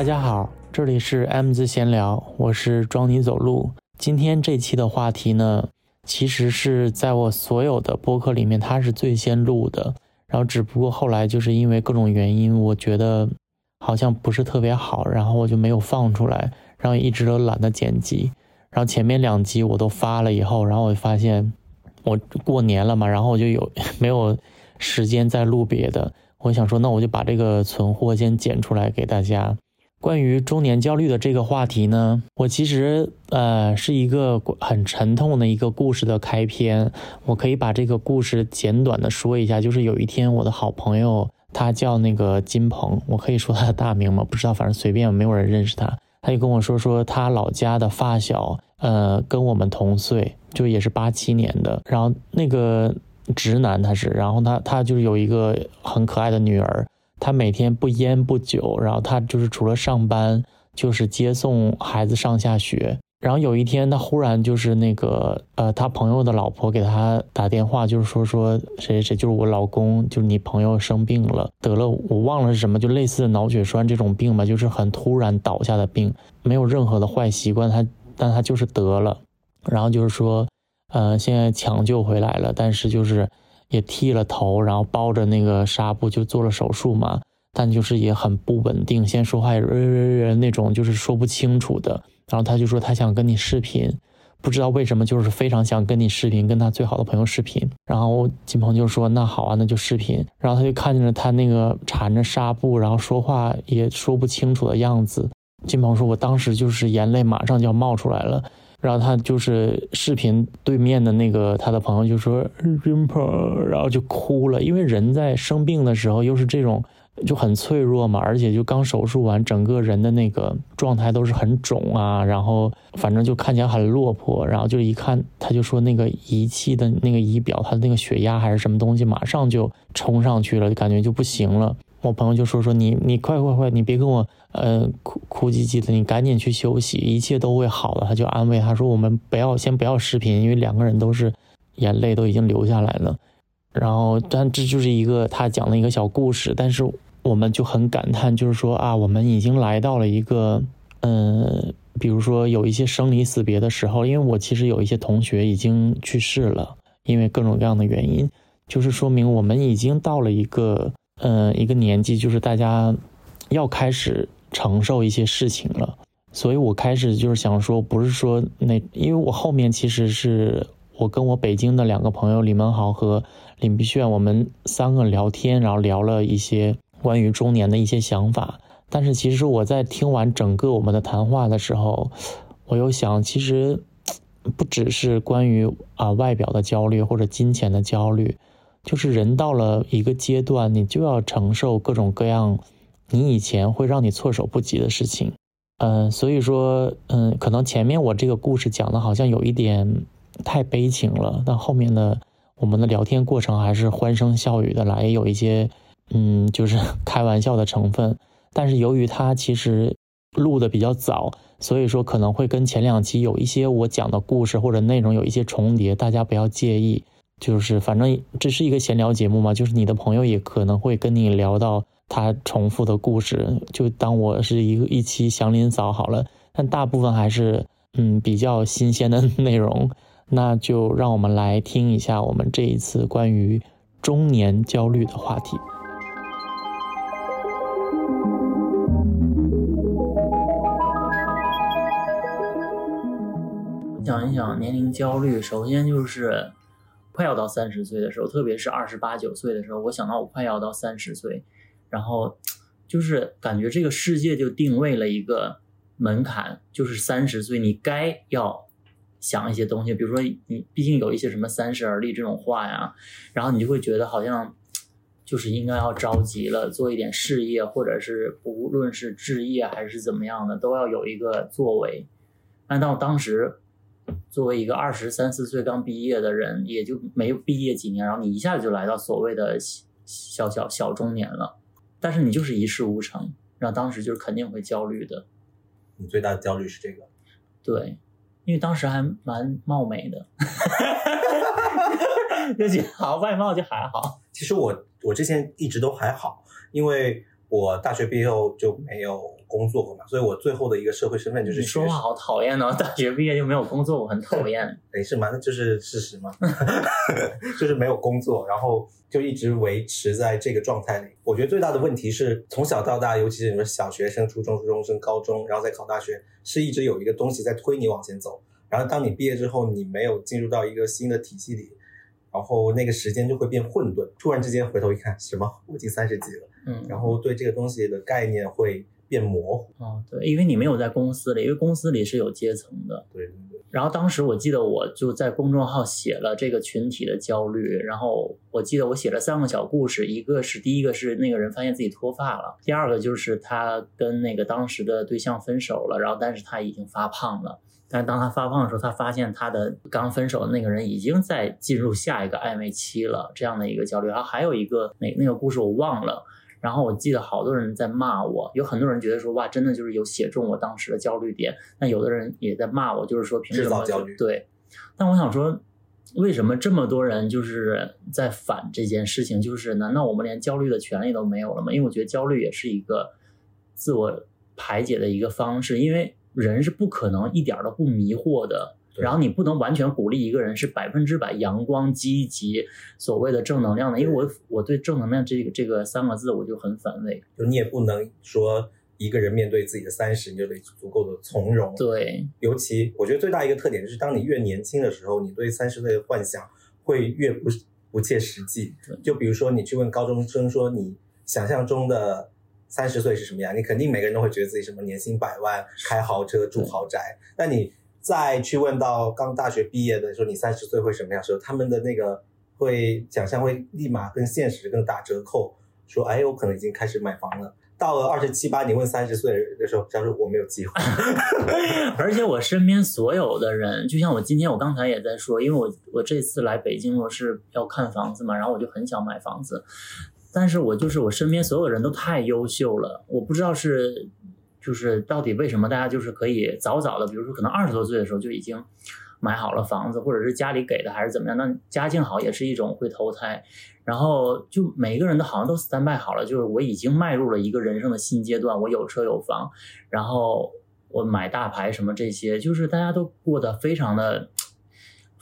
大家好，这里是 M 字闲聊，我是装你走路。今天这期的话题呢，其实是在我所有的播客里面，它是最先录的。然后只不过后来就是因为各种原因，我觉得好像不是特别好，然后我就没有放出来，然后一直都懒得剪辑。然后前面两集我都发了以后，然后我就发现我过年了嘛，然后我就有 没有时间再录别的。我想说，那我就把这个存货先剪出来给大家。关于中年焦虑的这个话题呢，我其实呃是一个很沉痛的一个故事的开篇。我可以把这个故事简短的说一下，就是有一天我的好朋友，他叫那个金鹏，我可以说他的大名吗？不知道，反正随便，没有人认识他。他就跟我说说他老家的发小，呃，跟我们同岁，就也是八七年的，然后那个。直男他是，然后他他就是有一个很可爱的女儿，他每天不烟不酒，然后他就是除了上班就是接送孩子上下学。然后有一天他忽然就是那个呃他朋友的老婆给他打电话，就是说说谁谁谁就是我老公，就是你朋友生病了，得了我忘了是什么，就类似脑血栓这种病吧，就是很突然倒下的病，没有任何的坏习惯，他但他就是得了，然后就是说。呃，现在抢救回来了，但是就是也剃了头，然后包着那个纱布就做了手术嘛，但就是也很不稳定，现在说话也那种就是说不清楚的。然后他就说他想跟你视频，不知道为什么就是非常想跟你视频，跟他最好的朋友视频。然后金鹏就说那好啊，那就视频。然后他就看见了他那个缠着纱布，然后说话也说不清楚的样子。金鹏说，我当时就是眼泪马上就要冒出来了。然后他就是视频对面的那个他的朋友就说 Rimper，，然后就哭了，因为人在生病的时候又是这种就很脆弱嘛，而且就刚手术完，整个人的那个状态都是很肿啊，然后反正就看起来很落魄，然后就一看他就说那个仪器的那个仪表，他的那个血压还是什么东西，马上就冲上去了，就感觉就不行了。我朋友就说说你你快快快，你别跟我呃哭哭唧唧的，你赶紧去休息，一切都会好的。他就安慰他说我们不要先不要视频，因为两个人都是眼泪都已经流下来了。然后但这就是一个他讲的一个小故事，但是我们就很感叹，就是说啊，我们已经来到了一个嗯，比如说有一些生离死别的时候，因为我其实有一些同学已经去世了，因为各种各样的原因，就是说明我们已经到了一个。嗯，一个年纪就是大家要开始承受一些事情了，所以我开始就是想说，不是说那，因为我后面其实是我跟我北京的两个朋友李文豪和林碧炫，我们三个聊天，然后聊了一些关于中年的一些想法。但是其实我在听完整个我们的谈话的时候，我又想，其实不只是关于啊外表的焦虑或者金钱的焦虑。就是人到了一个阶段，你就要承受各种各样你以前会让你措手不及的事情。嗯，所以说，嗯，可能前面我这个故事讲的好像有一点太悲情了，但后面的我们的聊天过程还是欢声笑语的来，也有一些嗯，就是 开玩笑的成分。但是由于它其实录的比较早，所以说可能会跟前两期有一些我讲的故事或者内容有一些重叠，大家不要介意。就是，反正这是一个闲聊节目嘛，就是你的朋友也可能会跟你聊到他重复的故事，就当我是一个一期祥林嫂好了。但大部分还是嗯比较新鲜的 内容，那就让我们来听一下我们这一次关于中年焦虑的话题。讲一讲年龄焦虑，首先就是。快要到三十岁的时候，特别是二十八九岁的时候，我想到我快要到三十岁，然后就是感觉这个世界就定位了一个门槛，就是三十岁你该要想一些东西，比如说你毕竟有一些什么三十而立这种话呀，然后你就会觉得好像就是应该要着急了，做一点事业，或者是不论是置业还是怎么样的，都要有一个作为。按到当时。作为一个二十三四岁刚毕业的人，也就没有毕业几年，然后你一下子就来到所谓的小小小中年了，但是你就是一事无成，然后当时就是肯定会焦虑的。你最大的焦虑是这个？对，因为当时还蛮貌美的，就觉得好外貌就还好。其实我我之前一直都还好，因为我大学毕业后就没有工作过嘛，所以我最后的一个社会身份就是你说话好讨厌哦！大学毕业就没有工作，我很讨厌。没事嘛，那就是事实嘛，就是没有工作，然后就一直维持在这个状态里。我觉得最大的问题是从小到大，尤其是你们小学生、初中、初中生、高中，然后再考大学，是一直有一个东西在推你往前走。然后当你毕业之后，你没有进入到一个新的体系里，然后那个时间就会变混沌。突然之间回头一看，什么？我已经三十几了。嗯，然后对这个东西的概念会变模糊。哦，对，因为你没有在公司里，因为公司里是有阶层的。对对对。然后当时我记得我就在公众号写了这个群体的焦虑，然后我记得我写了三个小故事，一个是第一个是那个人发现自己脱发了，第二个就是他跟那个当时的对象分手了，然后但是他已经发胖了。但是当他发胖的时候，他发现他的刚分手的那个人已经在进入下一个暧昧期了，这样的一个焦虑。然后还有一个那那个故事我忘了，然后我记得好多人在骂我，有很多人觉得说哇，真的就是有写中我当时的焦虑点。那有的人也在骂我，就是说凭什么焦虑？对。但我想说，为什么这么多人就是在反这件事情？就是难道我们连焦虑的权利都没有了吗？因为我觉得焦虑也是一个自我排解的一个方式，因为。人是不可能一点都不迷惑的，然后你不能完全鼓励一个人是百分之百阳光积极，所谓的正能量的，因为我我对正能量这个这个三个字我就很反胃。就你也不能说一个人面对自己的三十，你就得足够的从容。对，尤其我觉得最大一个特点就是，当你越年轻的时候，你对三十岁的幻想会越不不切实际。就比如说你去问高中生说你想象中的。三十岁是什么样？你肯定每个人都会觉得自己什么年薪百万、开豪车、住豪宅。那你再去问到刚大学毕业的时候，你三十岁会什么样？时候他们的那个会想象会立马跟现实更打折扣，说哎，我可能已经开始买房了。到了二十七八，你问三十岁的时候，他说我没有机会。而且我身边所有的人，就像我今天我刚才也在说，因为我我这次来北京我是要看房子嘛，然后我就很想买房子。但是我就是我身边所有人都太优秀了，我不知道是，就是到底为什么大家就是可以早早的，比如说可能二十多岁的时候就已经买好了房子，或者是家里给的还是怎么样？那家境好也是一种会投胎，然后就每个人都好像都 stand by 好了，就是我已经迈入了一个人生的新阶段，我有车有房，然后我买大牌什么这些，就是大家都过得非常的。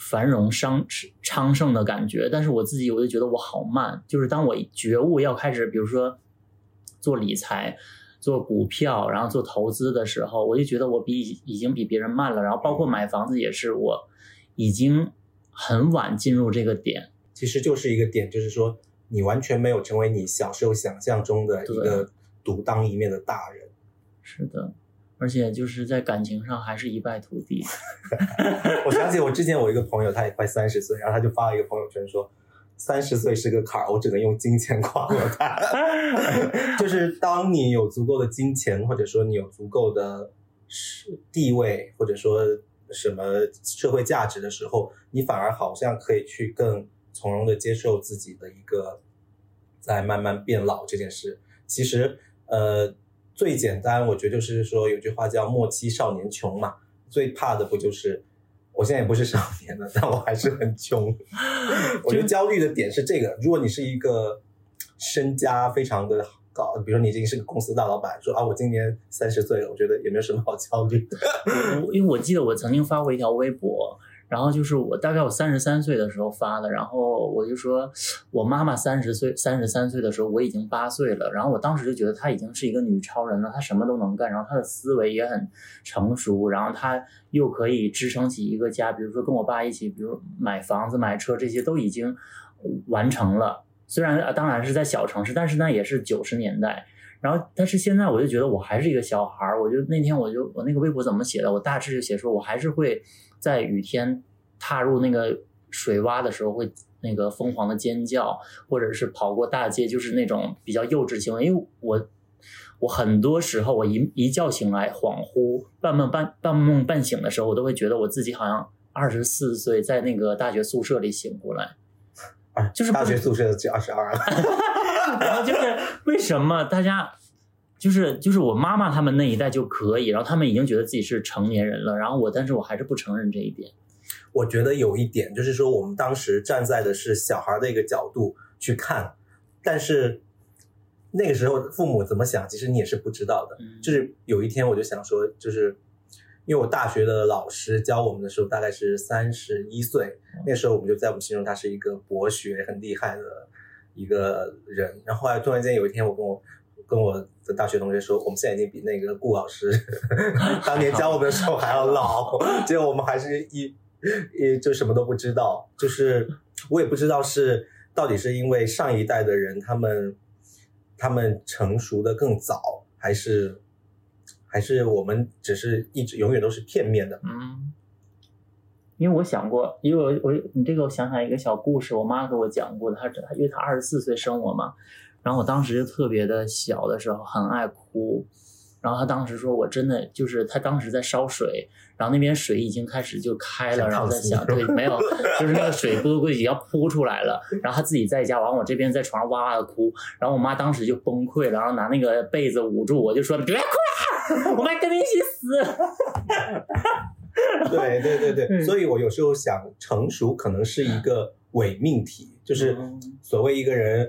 繁荣昌昌盛的感觉，但是我自己我就觉得我好慢。就是当我觉悟要开始，比如说做理财、做股票，然后做投资的时候，我就觉得我比已经比别人慢了。然后包括买房子也是，我已经很晚进入这个点。其实就是一个点，就是说你完全没有成为你小时候想象中的一个独当一面的大人。是的。而且就是在感情上还是一败涂地。我想起我之前我一个朋友，他也快三十岁，然后他就发了一个朋友圈说，三十岁是个坎儿，我只能用金钱跨过它。就是当你有足够的金钱，或者说你有足够的地位，或者说什么社会价值的时候，你反而好像可以去更从容的接受自己的一个在慢慢变老这件事。其实，呃。最简单，我觉得就是说，有句话叫“莫欺少年穷”嘛。最怕的不就是，我现在也不是少年了，但我还是很穷。我觉得焦虑的点是这个：如果你是一个身家非常的高，比如说你已经是个公司大老板，说啊，我今年三十岁了，我觉得也没有什么好焦虑的。因为我记得我曾经发过一条微博。然后就是我大概我三十三岁的时候发的，然后我就说，我妈妈三十岁三十三岁的时候我已经八岁了，然后我当时就觉得她已经是一个女超人了，她什么都能干，然后她的思维也很成熟，然后她又可以支撑起一个家，比如说跟我爸一起，比如买房子买车这些都已经完成了，虽然当然是在小城市，但是那也是九十年代，然后但是现在我就觉得我还是一个小孩儿，我就那天我就我那个微博怎么写的，我大致就写说我还是会。在雨天踏入那个水洼的时候，会那个疯狂的尖叫，或者是跑过大街，就是那种比较幼稚行为。因为我我很多时候，我一一觉醒来，恍惚半梦半半梦半醒的时候，我都会觉得我自己好像二十四岁，在那个大学宿舍里醒过来。啊，就是大学宿舍就二十二了。然后就是为什么大家？就是就是我妈妈他们那一代就可以，然后他们已经觉得自己是成年人了，然后我但是我还是不承认这一点。我觉得有一点就是说，我们当时站在的是小孩的一个角度去看，但是那个时候父母怎么想，其实你也是不知道的。嗯就是有一天我就想说，就是因为我大学的老师教我们的时候大概是三十一岁，那时候我们就在我们心中他是一个博学很厉害的一个人。然后后来突然间有一天，我跟我跟我的大学同学说，我们现在已经比那个顾老师 当年教我们的时候还要老，结果我们还是一一就什么都不知道。就是我也不知道是到底是因为上一代的人他们他们成熟的更早，还是还是我们只是一直永远都是片面的。嗯，因为我想过，因为我我你这个我想起来一个小故事，我妈给我讲过的。她她因为她二十四岁生我嘛，然后我当时就特别的小的时候很爱哭，然后他当时说我真的就是他当时在烧水，然后那边水已经开始就开了，然后在想对没有，就是那个水咕咕已经要扑出来了，然后他自己在家，完我这边在床上哇哇的哭，然后我妈当时就崩溃了，然后拿那个被子捂住我，就说别哭了，我妈跟你一起死。对对对对，嗯所以我有时候想，成熟可能是一个伪命题，就是嗯所谓一个人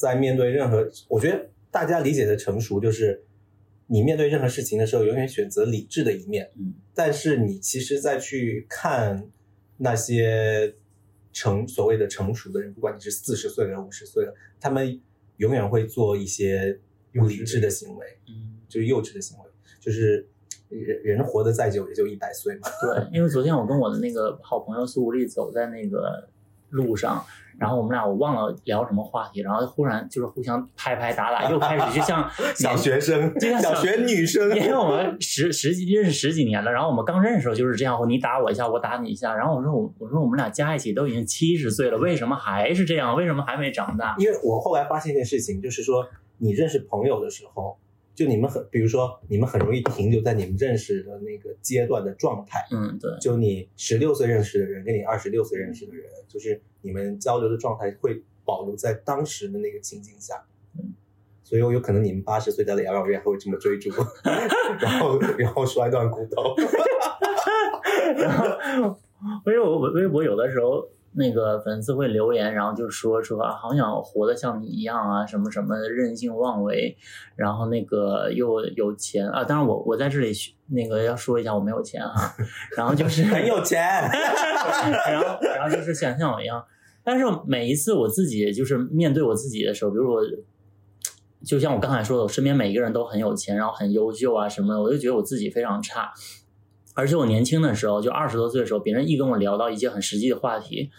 在面对任何，我觉得大家理解的成熟就是。你面对任何事情的时候，永远选择理智的一面，嗯但是你其实再去看那些成所谓的成熟的人，不管你是四十岁了、五十岁了，他们永远会做一些不理智的行为，嗯。就是幼稚的行为，就是人人活得再久也就一百岁嘛。对，因为昨天我跟我的那个好朋友苏无力走在那个路上，然后我们俩我忘了聊什么话题，然后忽然就是互相拍拍打打，又开始就像 小学生就像，小学女生，因为我们十十几认识十几年了，然后我们刚认识的时候就是这样，你打我一下，我打你一下，然后我说我我说我们俩加一起都已经七十岁了，为什么还是这样？为什么还没长大？因为我后来发现一件事情，就是说你认识朋友的时候，就你们很，比如说你们很容易停留在你们认识的那个阶段的状态。嗯，对，就你十六岁认识的人，跟你二十六岁认识的人，就是你们交流的状态会保留在当时的那个情景下。嗯所以我有可能你们八十岁在养老院还会这么追逐，然后然后摔断骨头。然后微博微博有的时候那个粉丝会留言，然后就说说啊，好想活得像你一样啊，什么什么任性妄为，然后那个又有钱啊。当然我我在这里那个要说一下，我没有钱哈、然后就 是很有钱，然后然后就是想像我一样，但是每一次我自己就是面对我自己的时候，比如我。就像我刚才说的，我身边每一个人都很有钱，然后很优秀啊什么的，我就觉得我自己非常差。而且我年轻的时候，就二十多岁的时候，别人一跟我聊到一些很实际的话题，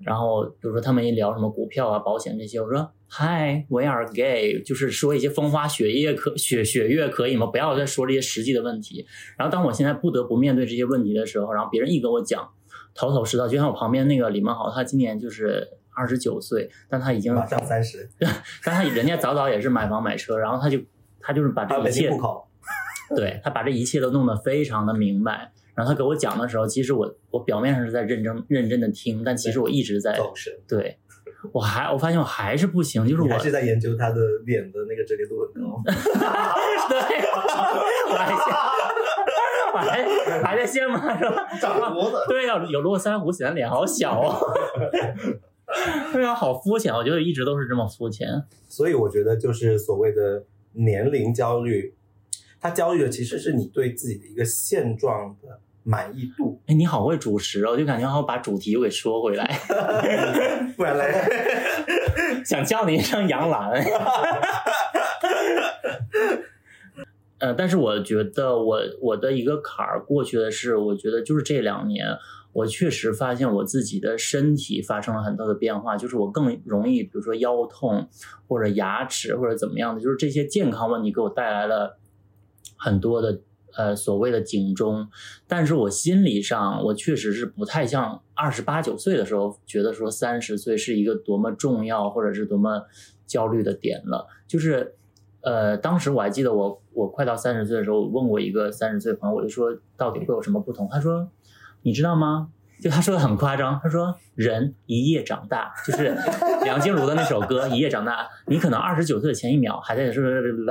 然后比如说他们一聊什么股票啊、保险这些，我说嗨，we are gay，就是说一些风花雪月可雪雪月可以吗？不要再说这些实际的问题。然后当我现在不得不面对这些问题的时候，然后别人一跟我讲，头头是道，就像我旁边那个李梦豪，他今年就是二十九岁，但他已经马上三十，但他人家早早也是买房买车，然后他就他就是把这一切。对他把这一切都弄得非常的明白。然后他给我讲的时候，其实我我表面上是在认真认真的听，但其实我一直在对，我还我发现我还是不行，就是我还是在研究他的脸的那个折叠度很高。对，我还还还在羡慕是吧？长胡子，对呀、有络腮胡，显得脸好小哦。对啊，好肤浅，我觉得一直都是这么肤浅。所以我觉得就是所谓的年龄焦虑，它焦虑的其实是你对自己的一个现状的满意度，哎，你好会主持哦，就感觉好把主题又给说回来 不然嘞，想叫你一声杨澜。呃，但是我觉得我我的一个坎儿过去的是，我觉得就是这两年，我确实发现我自己的身体发生了很多的变化，就是我更容易，比如说腰痛或者牙齿或者怎么样的，就是这些健康问题给我带来了很多的呃所谓的警钟。但是我心理上，我确实是不太像二十八九岁的时候觉得说三十岁是一个多么重要或者是多么焦虑的点了，就是。呃，当时我还记得我我快到三十岁的时候，我问过一个三十岁朋友，我就说到底会有什么不同？他说，你知道吗？就他说的很夸张，他说人一夜长大，就是梁静茹的那首歌《一夜长大》，你可能二十九岁的前一秒还在是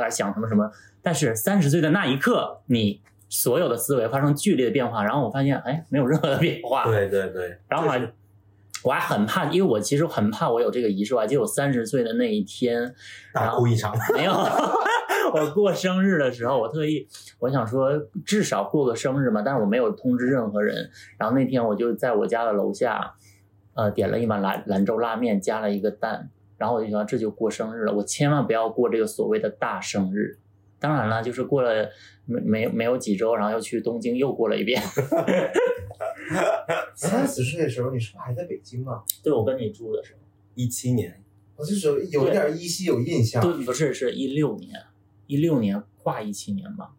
想什么什么，但是三十岁的那一刻，你所有的思维发生剧烈的变化，然后我发现，哎，没有任何的变化。对对对，然后还我还很怕，因为我其实很怕我有这个仪式。我还记得我三十岁的那一天，大哭一场。没有，我过生日的时候，我特意我想说至少过个生日嘛，但是我没有通知任何人。然后那天我就在我家的楼下，呃，点了一碗兰兰州拉面，加了一个蛋。然后我就想这就过生日了，我千万不要过这个所谓的大生日。当然了，就是过了没没没有几周，然后又去东京又过了一遍。三十岁的时候，你是不是还在北京吗？对，我跟你住的时候，一七年，我这时候有点依稀有印象。对，不是，是一六年，一六年跨一七年吧？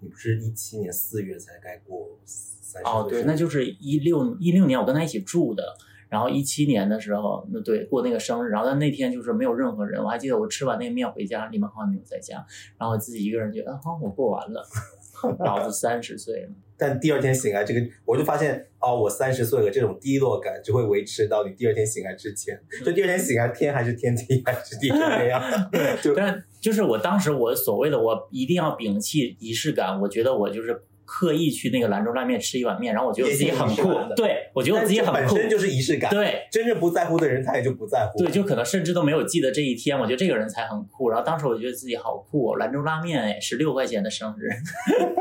你不是一七年四月才该过三十？哦，对，那就是一六一六年，我跟他一起住的。然后一七年的时候，那对过那个生日，然后但那天就是没有任何人，我还记得我吃完那个面回家，李梦浩没有在家，然后我自己一个人觉得，啊，我过完了，老子三十岁了。但第二天醒来，这个我就发现，哦，我三十岁了，这种低落感只会维持到你第二天醒来之前。就第二天醒来，天还是天，地还是地那样。对，但就是我当时我所谓的我一定要摒弃仪式感，我觉得我就是。刻意去那个兰州拉面吃一碗面，然后我觉得自己很酷。对，我觉得我自己很酷。本身就是仪式感。对，真正不在乎的人，他也就不在乎。对，就可能甚至都没有记得这一天，我觉得这个人才很酷。然后当时我觉得自己好酷，兰州拉面哎，十六块钱的生日，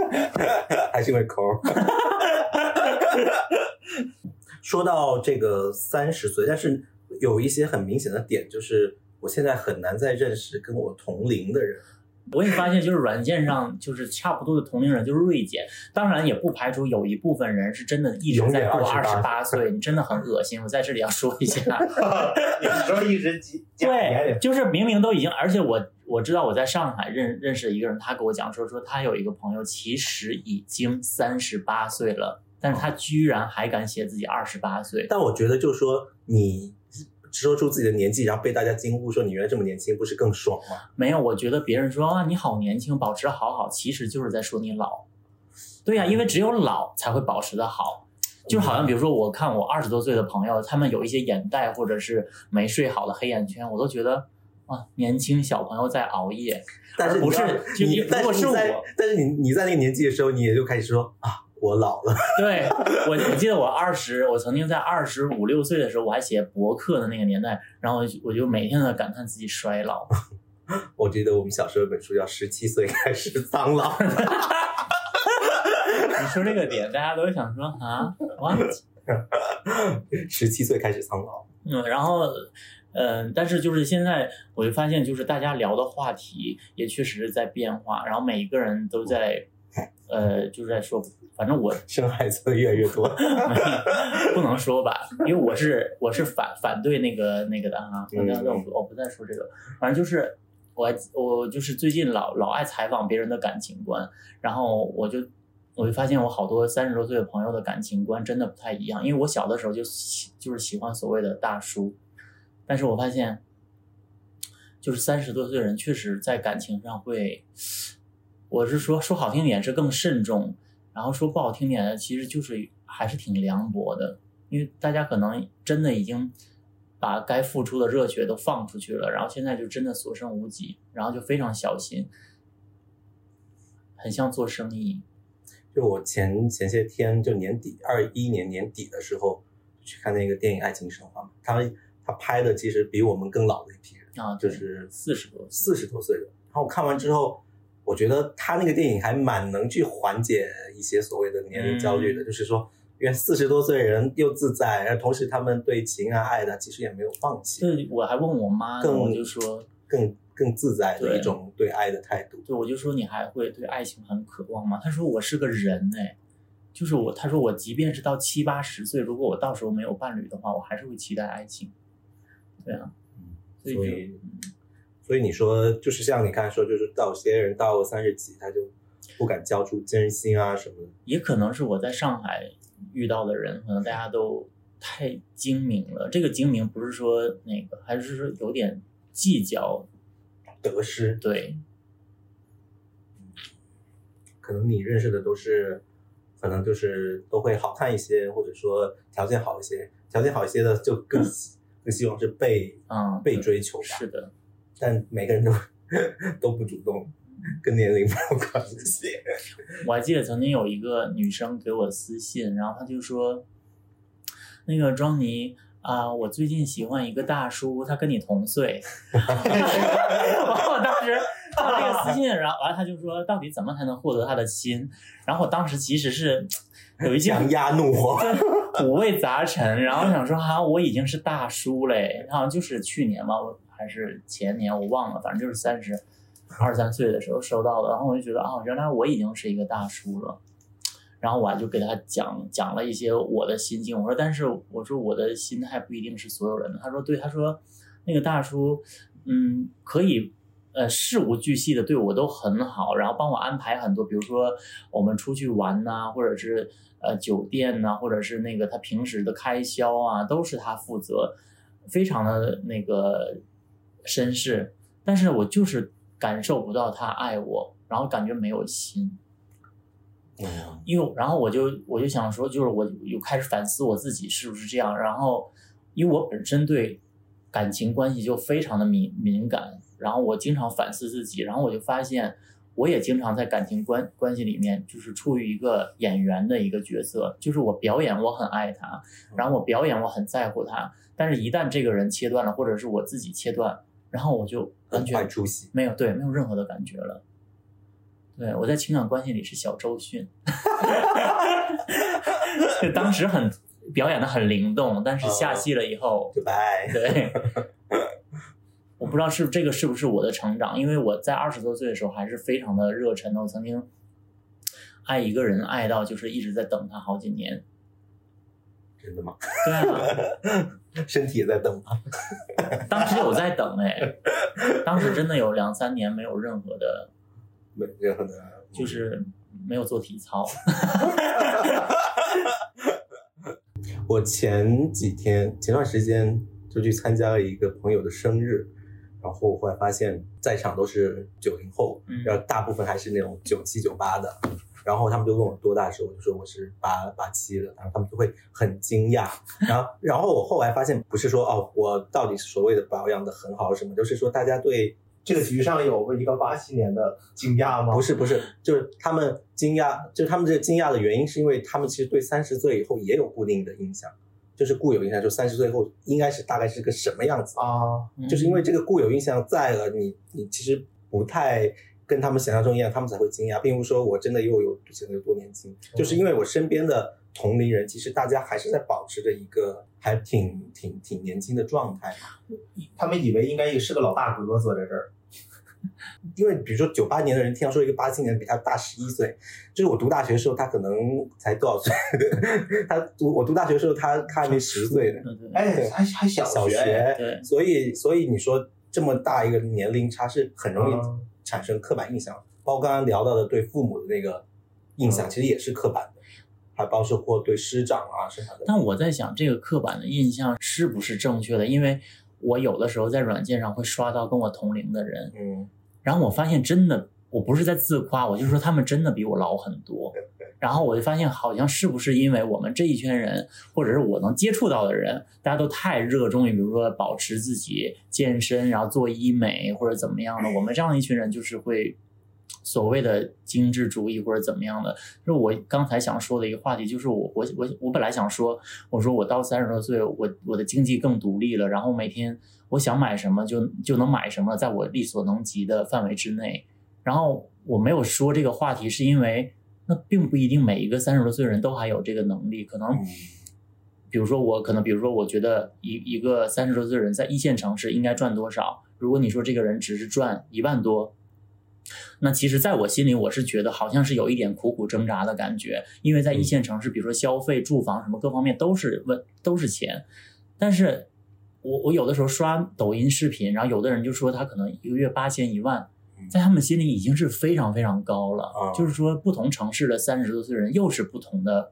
还是因为抠。说到这个三十岁，但是有一些很明显的点，就是我现在很难再认识跟我同龄的人。我也发现，就是软件上就是差不多的同龄人就是锐减，当然也不排除有一部分人是真的一直在过二十八岁，你真的很恶心。我在这里要说一下，有时候一直 对，就是明明都已经，而且我我知道我在上海认认识一个人，他给我讲说说他有一个朋友其实已经三十八岁了，但是他居然还敢写自己二十八岁。但我觉得就是说你。说出自己的年纪，然后被大家惊呼说你原来这么年轻，不是更爽吗？没有，我觉得别人说啊你好年轻，保持好好，其实就是在说你老。对呀，因为只有老才会保持的好，就好像比如说我看我二十多岁的朋友，他们有一些眼袋或者是没睡好的黑眼圈，我都觉得啊年轻小朋友在熬夜，但是不是你，如果是我，但是你你在那个年纪的时候，你也就开始说啊。我老了，对我我记得我二十，我曾经在二十五六岁的时候，我还写博客的那个年代，然后我就每天在感叹自己衰老。我记得我们小时候有本书叫《十七岁开始苍老》，你说这个点，大家都想说啊，我十七岁开始苍老。嗯，然后嗯，但是就是现在我就发现，就是大家聊的话题也确实是在变化，然后每一个人都在呃，就是在说。反正我生孩子越来越多，不能说吧，因为我是我是反反对那个那个的哈。那那我不我不再说这个，反正就是我我就是最近老老爱采访别人的感情观，然后我就我就发现我好多三十多岁的朋友的感情观真的不太一样，因为我小的时候就喜就是喜欢所谓的大叔，但是我发现就是三十多岁的人确实在感情上会，我是说说好听点是更慎重。然后说不好听点的，其实就是还是挺凉薄的，因为大家可能真的已经把该付出的热血都放出去了，然后现在就真的所剩无几，然后就非常小心，很像做生意。就我前前些天就年底二一年年底的时候去看那个电影《爱情神话》嘛，他他拍的其实比我们更老的一批人啊，就是四十多四十多岁的。然后我看完之后。我觉得他那个电影还蛮能去缓解一些所谓的年龄焦虑的，就是说，因为四十多岁人又自在，然后同时他们对情啊爱的其实也没有放弃。对，我还问我妈，更就说更更自在的一种对爱的态度。对，我就说你还会对爱情很渴望吗？她说我是个人哎，就是我，她说我即便是到七八十岁，如果我到时候没有伴侣的话，我还是会期待爱情。对啊，所以。所以你说，就是像你刚才说，就是到些人到三十几，他就不敢交出真心啊什么的。也可能是我在上海遇到的人，可能大家都太精明了。这个精明不是说那个，还是说有点计较得失。对，可能你认识的都是，可能就是都会好看一些，或者说条件好一些。条件好一些的就更 更希望是被嗯被追求吧。是的。但每个人都 都不主动，跟年龄没有关系。我还记得曾经有一个女生给我私信，然后她就说：“那个庄尼，啊，我最近喜欢一个大叔，他跟你同岁。然后我当时看到这个私信，然后完了他就说，到底怎么才能获得他的心？然后我当时其实是有一些强压怒火。五味杂陈，然后想说哈，我已经是大叔嘞，好像就是去年吧，还是前年我忘了，反正就是三十二三岁的时候收到的，然后我就觉得啊，原来我已经是一个大叔了。然后我就给他讲讲了一些我的心境，我说，但是我说我的心态不一定是所有人的。他说对，他说那个大叔，嗯，可以，呃，事无巨细的对我都很好，然后帮我安排很多，比如说我们出去玩呐，或者是。呃，酒店呐，或者是那个他平时的开销啊，都是他负责，非常的那个绅士。但是我就是感受不到他爱我，然后感觉没有心。嗯，因为然后我就我就想说，就是我又开始反思我自己是不是这样。然后，因为我本身对感情关系就非常的敏敏感，然后我经常反思自己，然后我就发现。我也经常在感情关关系里面，就是处于一个演员的一个角色，就是我表演我很爱他，然后我表演我很在乎他，但是一旦这个人切断了，或者是我自己切断，然后我就完全没有对，没有任何的感觉了。对我在情感关系里是小周迅，当时很表演的很灵动，但是下戏了以后就拜，对。我不知道是这个是不是我的成长，因为我在二十多岁的时候还是非常的热忱的。我曾经爱一个人，爱到就是一直在等他好几年。真的吗？对啊，身体也在等吗？当时有在等哎，当时真的有两三年没有任何的，没任何的，就是没有做体操。我前几天前段时间就去参加了一个朋友的生日。然后我后来发现，在场都是九零后，然后大部分还是那种九七九八的。然后他们就问我多大的时候，我就说我是八八七的，然后他们就会很惊讶。然后，然后我后来发现，不是说哦，我到底是所谓的保养的很好什么，就是说大家对这个局上有一个八七年的惊讶吗？不是，不是，就是他们惊讶，就是他们这个惊讶的原因，是因为他们其实对三十岁以后也有固定的印象。就是固有印象，就三十岁后应该是大概是个什么样子啊？就是因为这个固有印象在了，你你其实不太跟他们想象中一样，他们才会惊讶，并不是说我真的又有显得有多年轻，就是因为我身边的同龄人，其实大家还是在保持着一个还挺挺挺年轻的状态，他们以为应该也是个老大哥坐在这儿。因为比如说九八年的人听到说一个八七年比他大十一岁，就是我读大学的时候他可能才多少岁？他读我读大学的时候他他还没十岁呢，哎，还还小小学，所以所以你说这么大一个年龄差是很容易产生刻板印象，包括刚刚聊到的对父母的那个印象，其实也是刻板的，还包括对师长啊什么的。但我在想这个刻板的印象是不是正确的？因为我有的时候在软件上会刷到跟我同龄的人，嗯。然后我发现真的，我不是在自夸，我就说他们真的比我老很多。然后我就发现，好像是不是因为我们这一圈人，或者是我能接触到的人，大家都太热衷于，比如说保持自己健身，然后做医美或者怎么样的。我们这样一群人就是会所谓的精致主义或者怎么样的。就是我刚才想说的一个话题，就是我我我我本来想说，我说我到三十多岁，我我的经济更独立了，然后每天。我想买什么就就能买什么，在我力所能及的范围之内。然后我没有说这个话题，是因为那并不一定每一个三十多岁的人都还有这个能力。可能，比如说我，可能比如说，我觉得一一个三十多岁的人在一线城市应该赚多少？如果你说这个人只是赚一万多，那其实在我心里，我是觉得好像是有一点苦苦挣扎的感觉，因为在一线城市，比如说消费、住房什么各方面都是问都是钱，但是。我我有的时候刷抖音视频，然后有的人就说他可能一个月八千一万，在他们心里已经是非常非常高了。就是说，不同城市的三十多岁人又是不同的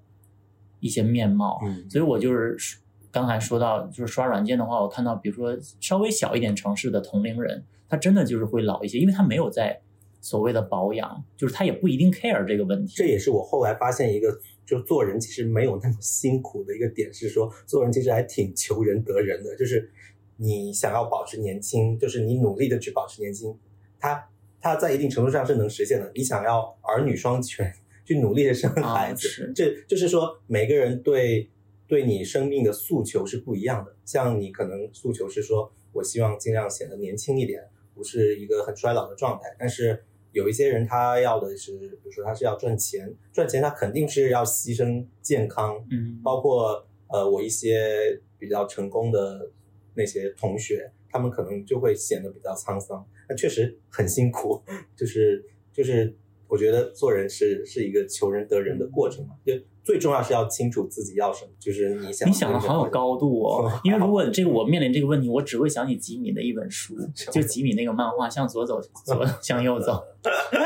一些面貌。所以我就是刚才说到，就是刷软件的话，我看到比如说稍微小一点城市的同龄人，他真的就是会老一些，因为他没有在所谓的保养，就是他也不一定 care 这个问题。这也是我后来发现一个。就做人其实没有那么辛苦的一个点是说，做人其实还挺求人得人的。就是你想要保持年轻，就是你努力的去保持年轻，他他在一定程度上是能实现的。你想要儿女双全，去努力的生孩子，这就是说每个人对对你生命的诉求是不一样的。像你可能诉求是说，我希望尽量显得年轻一点，不是一个很衰老的状态。但是有一些人他要的是，比如说他是要赚钱，赚钱他肯定是要牺牲健康，嗯，包括呃我一些比较成功的那些同学，他们可能就会显得比较沧桑，那确实很辛苦，就是就是我觉得做人是是一个求人得人的过程嘛，就最重要是要清楚自己要什么，就是你想你想的好有高度哦，因为如果这个我面临这个问题，我只会想起吉米的一本书，就吉米那个漫画，向左走，左向右走。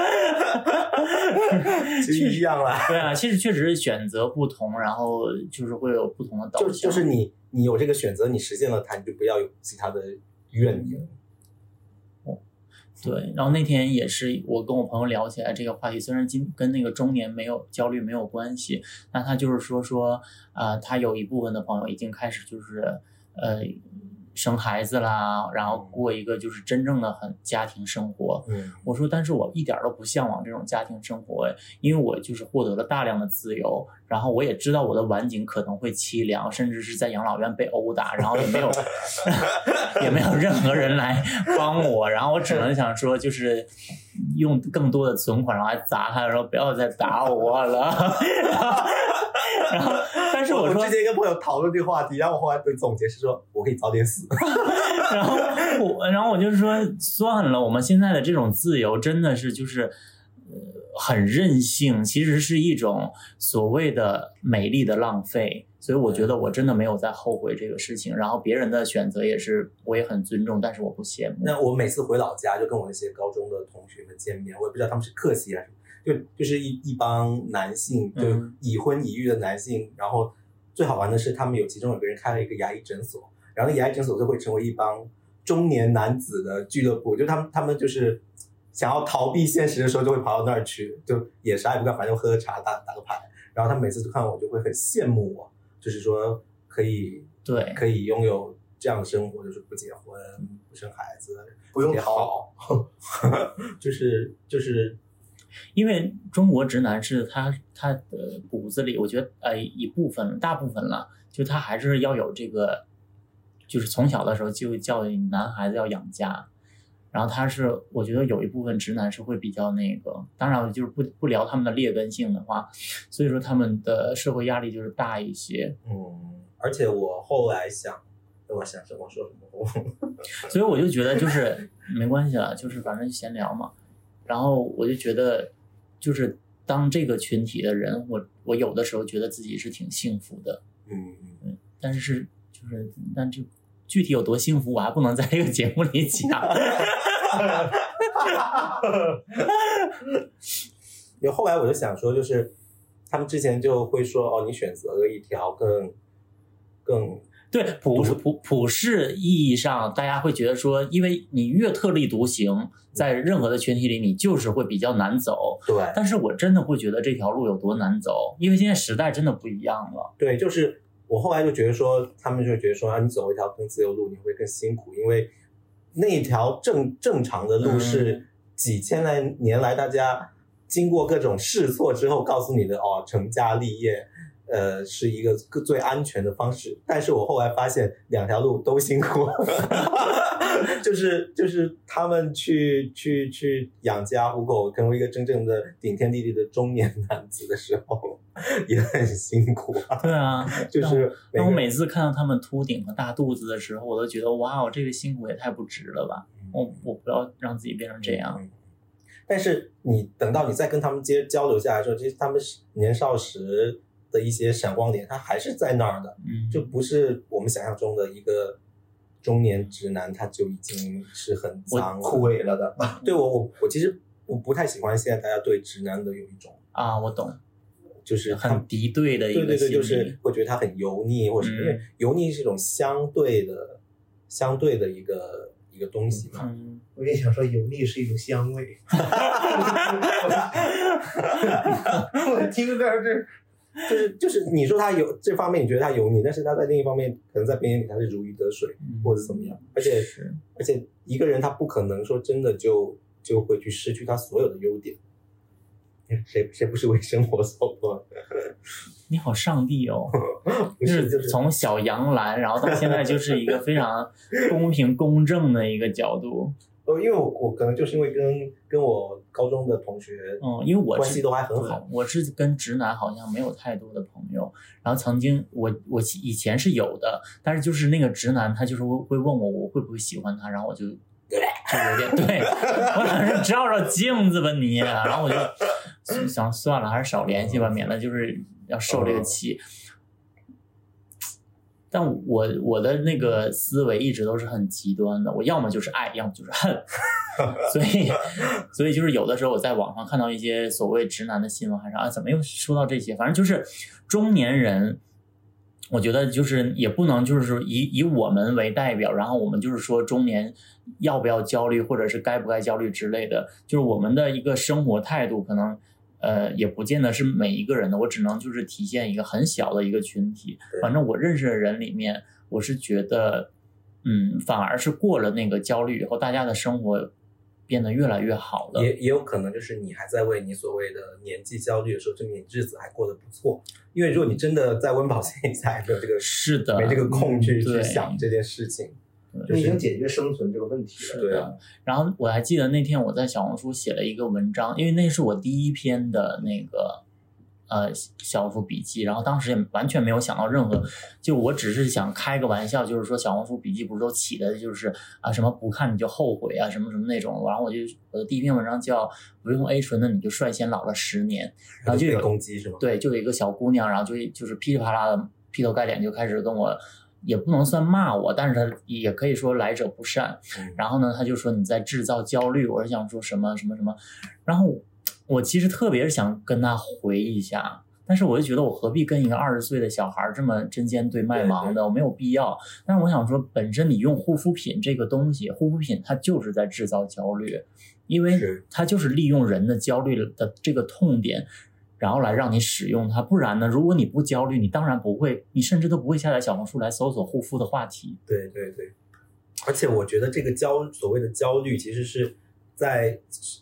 其实一样了。对啊，其实确实是选择不同，然后就是会有不同的导就向。就是你你有这个选择，你实现了它，你就不要有其他的怨言。对，然后那天也是我跟我朋友聊起来这个话题，虽然今跟那个中年没有焦虑没有关系，那他就是说说啊、他有一部分的朋友已经开始就是呃生孩子啦，然后过一个就是真正的很家庭生活。嗯我说，但是我一点儿都不向往这种家庭生活，哎因为我就是获得了大量的自由，然后我也知道我的晚景可能会凄凉，甚至是在养老院被殴打，然后也没有 也没有任何人来帮我，然后我只能想说，就是用更多的存款然后来砸他，然后不要再打我了。然后，但是我说之前跟朋友讨论这个话题，然后我后来的总结是说，我可以早点死。然后我，然后我就是说，算了，我们现在的这种自由真的是就是，呃，很任性，其实是一种所谓的美丽的浪费。所以我觉得我真的没有在后悔这个事情。然后别人的选择也是，我也很尊重，但是我不羡慕。那我每次回老家，就跟我那些高中的同学们见面，我也不知道他们是客气还是就就是一一帮男性，就嗯已婚已育的男性。然后最好玩的是，他们有其中有个人开了一个牙医诊所，然后牙医诊所就会成为一帮中年男子的俱乐部，就他们他们就是想要逃避现实的时候，就会跑到那儿去，就也啥也不干，反正就喝喝茶、打打个牌。然后他们每次都看我，就会很羡慕我，就是说可以对，可以拥有这样的生活，就是不结婚、不生孩子，不用逃。好，就是就是因为中国直男是他他的骨子里，我觉得呃一部分大部分了，就他还是要有这个，就是从小的时候就教育男孩子要养家，然后他是我觉得有一部分直男是会比较那个，当然就是不不聊他们的劣根性的话，所以说他们的社会压力就是大一些，嗯，而且我后来想，我想什么说什么，所以我就觉得就是没关系了，就是反正闲聊嘛。然后我就觉得，就是当这个群体的人，我我有的时候觉得自己是挺幸福的，嗯嗯，但是就是但就具体有多幸福，我还不能在这个节目里讲。因为后来我就想说，就是他们之前就会说，哦，你选择了一条更更对普普普世意义上，大家会觉得说，因为你越特立独行，在任何的群体里，你就是会比较难走。对但是我真的会觉得这条路有多难走，因为现在时代真的不一样了。对，就是我后来就觉得说，他们就觉得说，啊，你走一条更自由路，你会更辛苦，因为那条正正常的路嗯是几千来年来大家经过各种试错之后告诉你的，哦，成家立业。呃，是一个最安全的方式，但是我后来发现两条路都辛苦，就是就是他们去去去养家糊口，成为一个真正的顶天立地的中年男子的时候，也很辛苦啊。对啊，就是每个当我每次看到他们秃顶和大肚子的时候，我都觉得哇，哦这个辛苦也太不值了吧！我我不要让自己变成这样。嗯但是你等到你再跟他们接交流下来的时候，其实他们年少时的一些闪光点，它还是在那儿的，嗯，就不是我们想象中的一个中年直男，他就已经是很脏枯。萎了的。对我我我其实我不太喜欢现在大家对直男的有一种啊，我懂，就是很敌对的一个心理。对对对，就是会觉得他很油腻或者什么，嗯因为油腻是一种相对的相对的一个一个东西嘛。嗯，我也想说，油腻是一种香味。我听到这就是就是你说他有这方面，你觉得他油腻，但是他在另一方面，可能在别人眼里他是如鱼得水，嗯或者怎么样。而且是而且一个人他不可能说真的就就会去失去他所有的优点。谁谁不是为生活所迫？你好，上帝哦！是，就是从小杨澜，然后到现在就是一个非常公平公正的一个角度。呃，因为我我可能就是因为跟跟我高中的同学，嗯，因为我关系都还很好。我是跟直男好像没有太多的朋友，然后曾经我我以前是有的，但是就是那个直男他就是会会问我我会不会喜欢他，然后我就 就有点对，我想是照照镜子吧你，然后我就 想算了，还是少联系吧，免得就是要受这个气。但我我的那个思维一直都是很极端的，我要么就是爱，要么就是恨，所以 所以就是有的时候我在网上看到一些所谓直男的新闻，还是啊怎么又说到这些？反正就是中年人，我觉得就是也不能就是说以以我们为代表，然后我们就是说中年要不要焦虑，或者是该不该焦虑之类的，就是我们的一个生活态度可能。呃，也不见得是每一个人的，我只能就是体现一个很小的一个群体。反正我认识的人里面，我是觉得，嗯，反而是过了那个焦虑以后，大家的生活变得越来越好了。也也有可能就是你还在为你所谓的年纪焦虑的时候，证明你日子还过得不错。因为如果你真的在温饱线下，没有这个是的，没这个空去去想这件事情。就已经解决生存这个问题了。对啊，然后我还记得那天我在小红书写了一个文章，因为那是我第一篇的那个呃小红书笔记，然后当时也完全没有想到任何，就我只是想开个玩笑，就是说小红书笔记不是都起的就是啊什么不看你就后悔啊什么什么那种，然后我就我的第一篇文章叫不用 A 醇的你就率先老了十年，然后就有攻击是吗？对，就有一个小姑娘，然后就就是噼里啪啦的劈头盖脸就开始跟我。也不能算骂我，但是他也可以说来者不善。然后呢，他就说你在制造焦虑。我是想说什么什么什么。然后我其实特别是想跟他回一下，但是我就觉得我何必跟一个二十岁的小孩这么针尖对麦芒的，我没有必要。但是我想说，本身你用护肤品这个东西，护肤品它就是在制造焦虑，因为它就是利用人的焦虑的这个痛点。然后来让你使用它，不然呢？如果你不焦虑，你当然不会，你甚至都不会下载小红书来搜索护肤的话题。对对对，而且我觉得这个焦所谓的焦虑，其实是在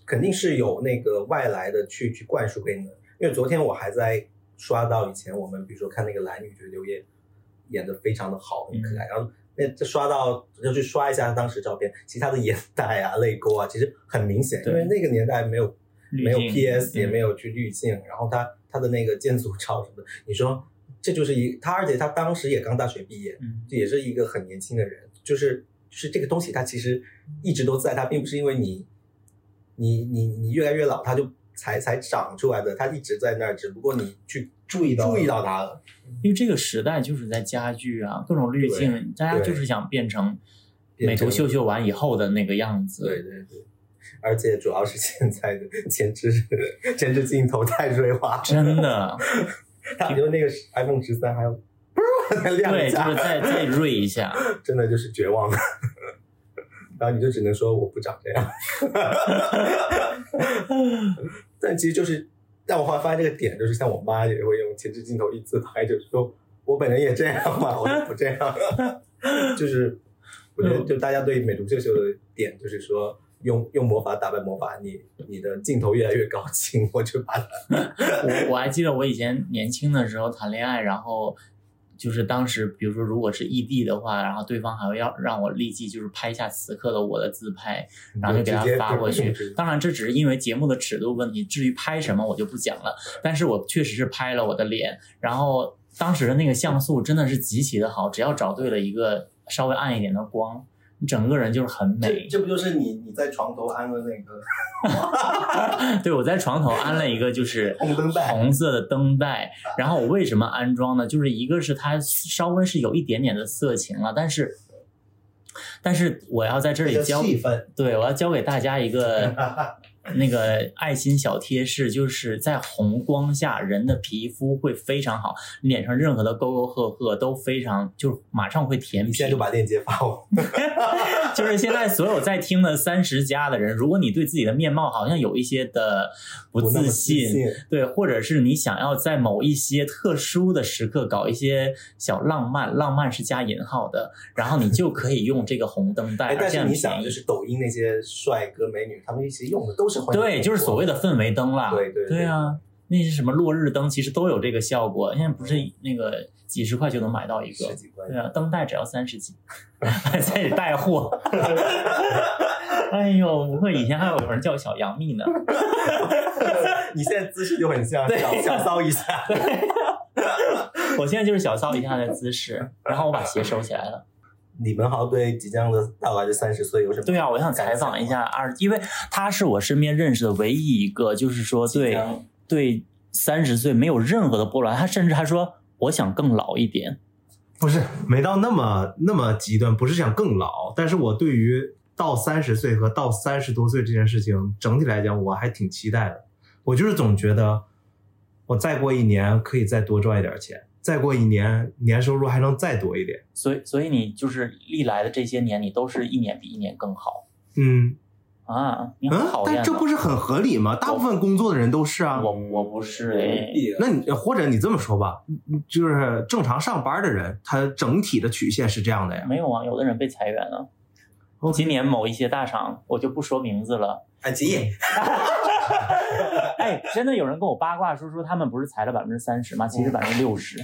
肯定是有那个外来的去去灌输给你的。因为昨天我还在刷到以前我们比如说看那个蓝女，觉得刘烨演的非常的好，很可爱。然后那这刷到就去刷一下当时照片，其他的眼袋啊、泪沟啊，其实很明显，因为那个年代没有。没有 PS 也没有去滤镜，然后他他的那个建组照什么的，你说这就是一他，而且他当时也刚大学毕业，嗯，也是一个很年轻的人，就是就是这个东西，它其实一直都在，它并不是因为你你你你越来越老，它就才才长出来的，它一直在那儿，只不过你去注意到注意到它了，因为这个时代就是在加剧啊，各种滤镜，大家就是想变成美图秀秀完以后的那个样子，对对对。而且主要是现在的前置前置镜头太锐化，真的。他比如那个 iPhone 十三还要再亮一下，对，就是再 再锐一下，真的就是绝望了。然后你就只能说我不长这样。但其实就是，但我后来发现这个点就是，像我妈也会用前置镜头一自拍，就是说我本人也这样嘛，我就不这样。就是我觉得，就大家对美图秀秀的点，就是说。用用魔法打败魔法，你你的镜头越来越高清，我就把它。我我还记得我以前年轻的时候谈恋爱，然后就是当时，比如说如果是异地的话，然后对方还会要让我立即就是拍下此刻的我的自拍，然后就给他发过去。当然这只是因为节目的尺度问题，至于拍什么我就不讲了。但是我确实是拍了我的脸，然后当时的那个像素真的是极其的好，只要找对了一个稍微暗一点的光。整个人就是很美，这不就是你你在床头安了那个？对，我在床头安了一个就是 红灯带，红色的灯带。然后我为什么安装呢？就是一个是它稍微是有一点点的色情了，但是，但是我要在这里教，对，我要教给大家一个。那个爱心小贴士，就是在红光下，人的皮肤会非常好，脸上任何的沟沟壑壑都非常，就马上会填平。现在就把链接发我。就是现在所有在听的三十加的人，如果你对自己的面貌好像有一些的不自信，对，或者是你想要在某一些特殊的时刻搞一些小浪漫，浪漫是加引号的，然后你就可以用这个红灯带。但是你想，就是抖音那些帅哥美女，他们一起用的都是。是环对，就是所谓的氛围灯啦。对对对对啊，那些什么落日灯其实都有这个效果。现在不是那个几十块就能买到一个十，几块对啊，灯带只要三十几，还在带货。哎呦，不会，以前还有人叫小杨幂呢。你现在姿势就很像对小小骚一下，我现在就是小骚一下的姿势，然后我把鞋收起来了。你们好像对即将的到来的三十岁有什么？对啊，我想采访一下二，因为他是我身边认识的唯一一个，就是说对对三十岁没有任何的波澜，他甚至还说我想更老一点。不是没到那么那么极端，不是想更老，但是我对于到三十岁和到三十多岁这件事情，整体来讲我还挺期待的。我就是总觉得，我再过一年可以再多赚一点钱，再过一年年收入还能再多一点。所以，所以你就是历来的这些年，你都是一年比一年更好嗯啊！你很嗯讨，厌吗但这不是很合理吗？大部分工作的人都是啊。我我不是哎，那你或者你这么说吧，嗯就是正常上班的人，他整体的曲线是这样的呀。没有啊，有的人被裁员了。今年某一些大厂，我就不说名字了。哎，吉野，哎，真的有人跟我八卦说说他们不是裁了百分之三十吗？其实百分之六十，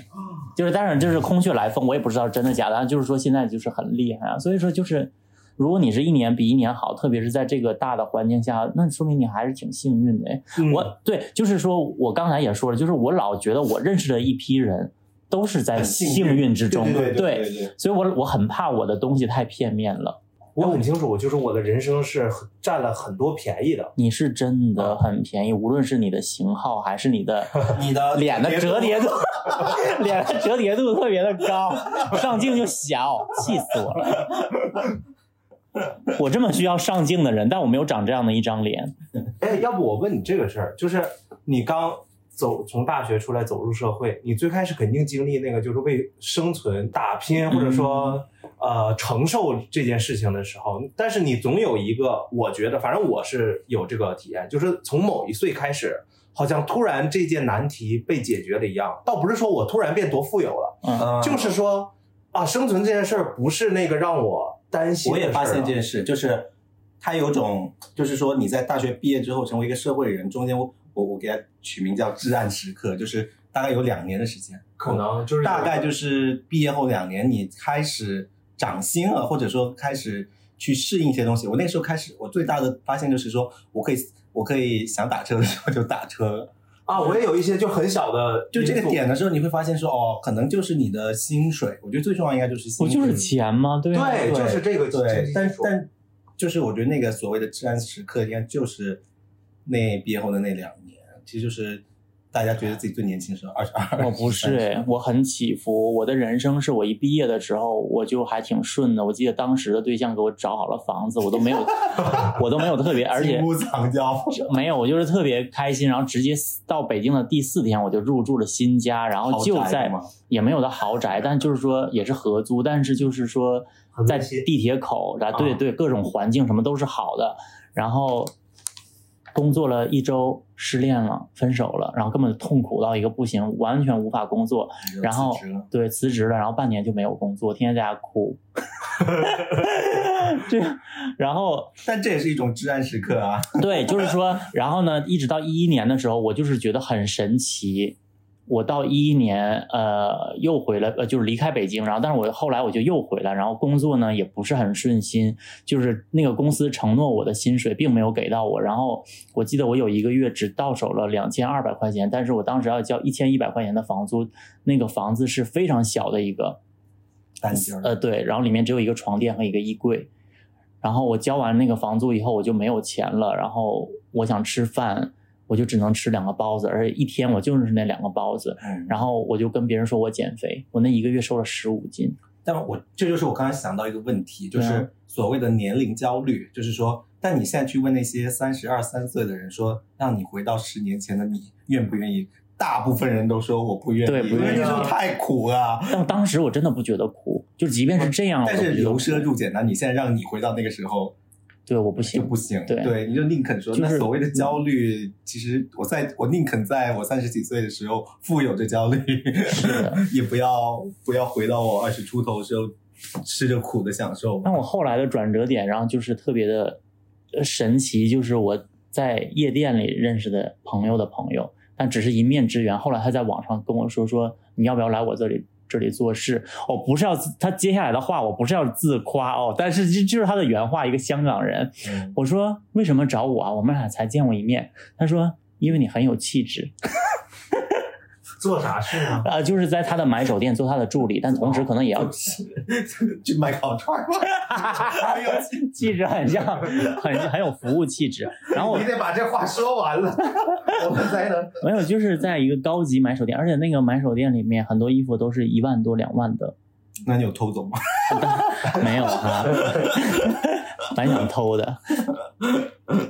就是当然就是空穴来风，我也不知道真的假的，但就是说现在就是很厉害啊。所以说就是，如果你是一年比一年好，特别是在这个大的环境下，那说明你还是挺幸运的。嗯我对，就是说我刚才也说了，就是我老觉得我认识的一批人都是在幸幸运运之中，对对对，所以我我很怕我的东西太片面了。我很清楚，就是我的人生是占了很多便宜的。你是真的很便宜，无论是你的型号还是你的 你的脸的折叠度，脸的折叠度特别的高，上镜就小，气死我了。我这么需要上镜的人，但我没有长这样的一张脸。哎，要不我问你这个事儿，就是你刚走从大学出来走入社会，你最开始肯定经历那个就是为生存打拼，或者说呃承受这件事情的时候，但是你总有一个，我觉得反正我是有这个体验，就是从某一岁开始。好像突然这件难题被解决了一样，倒不是说我突然变多富有了，就是说啊，生存这件事儿不是那个让我担心。我也发现这件事，就是他有种，就是说你在大学毕业之后成为一个社会人，中间我我我给它取名叫至暗时刻，就是大概有两年的时间，可能就是大概就是毕业后两年，你开始长心了，或者说开始去适应一些东西。我那时候开始，我最大的发现就是说我可以我可以想打车的时候就打车，啊，我也有一些就很小的，就这个点的时候，你会发现说哦，可能就是你的薪水。我觉得最重要应该就是薪水，不就是钱吗？对啊对，就是这个对，但但但就是我觉得那个所谓的治安时刻，应该就是那毕业后的那两年，其实就是大家觉得自己最年轻的时候，二十二。我不是我很起伏。我的人生是我一毕业的时候，我就还挺顺的。我记得当时的对象给我找好了房子，我都没有，我都没有特别，而且藏娇，没有，我就是特别开心。然后直接到北京的第四天，我就入住了新家，然后就在也没有到豪宅，但就是说也是合租，但是就是说在地铁口，对啊对，各种环境什么都是好的。然后工作了一周，失恋了，分手了，然后根本痛苦到一个不行，完全无法工作。然后对辞职了，然后半年就没有工作，天天在家哭。这，然后但这也是一种至暗时刻啊。对，就是说，然后呢，一直到一一年的时候，我就是觉得很神奇。我到一一年，呃，又回来，呃，就是离开北京，然后，但是我后来我就又回来，然后工作呢也不是很顺心，就是那个公司承诺我的薪水并没有给到我，然后我记得我有一个月只到手了两千二百块钱，但是我当时要交一千一百块钱的房租，那个房子是非常小的一个，单间呃，对，然后里面只有一个床垫和一个衣柜。然后我交完那个房租以后，我就没有钱了。然后我想吃饭，我就只能吃两个包子，而且一天我就是那两个包子。嗯，然后我就跟别人说我减肥，我那一个月瘦了十五斤。但我这就是我刚才想到一个问题，就是所谓的年龄焦虑，就是说，但你现在去问那些三十二三岁的人说，让你回到十年前的你，愿不愿意？大部分人都说我不愿意，对不愿意因为那时候太苦了。但当时我真的不觉得苦，就即便是这样，但是由奢入俭难，你现在让你回到那个时候对我不行就行。不行，对你就宁肯说，就是那所谓的焦虑，其实我在我宁肯在我三十几岁的时候富有着焦虑，的也不要不要回到我二十出头的时候吃着苦的享受。但我后来的转折点，然后就是特别的呃神奇，就是我在夜店里认识的朋友的朋友，但只是一面之缘。后来他在网上跟我说说你要不要来我这里这里做事？我不是要他接下来的话，我不是要自夸哦，但是这就是他的原话，一个香港人。嗯我说为什么找我啊？我们俩才见过一面。他说因为你很有气质。做啥事呢？啊，就是在他的买手店做他的助理，但同时可能也要去卖烤串儿 气质很像，很很有服务气质。然后你得把这话说完了，我们才能。没有，就是在一个高级买手店，而且那个买手店里面很多衣服都是一万多、两万的，那你有偷走吗？没有哈，蛮想偷的。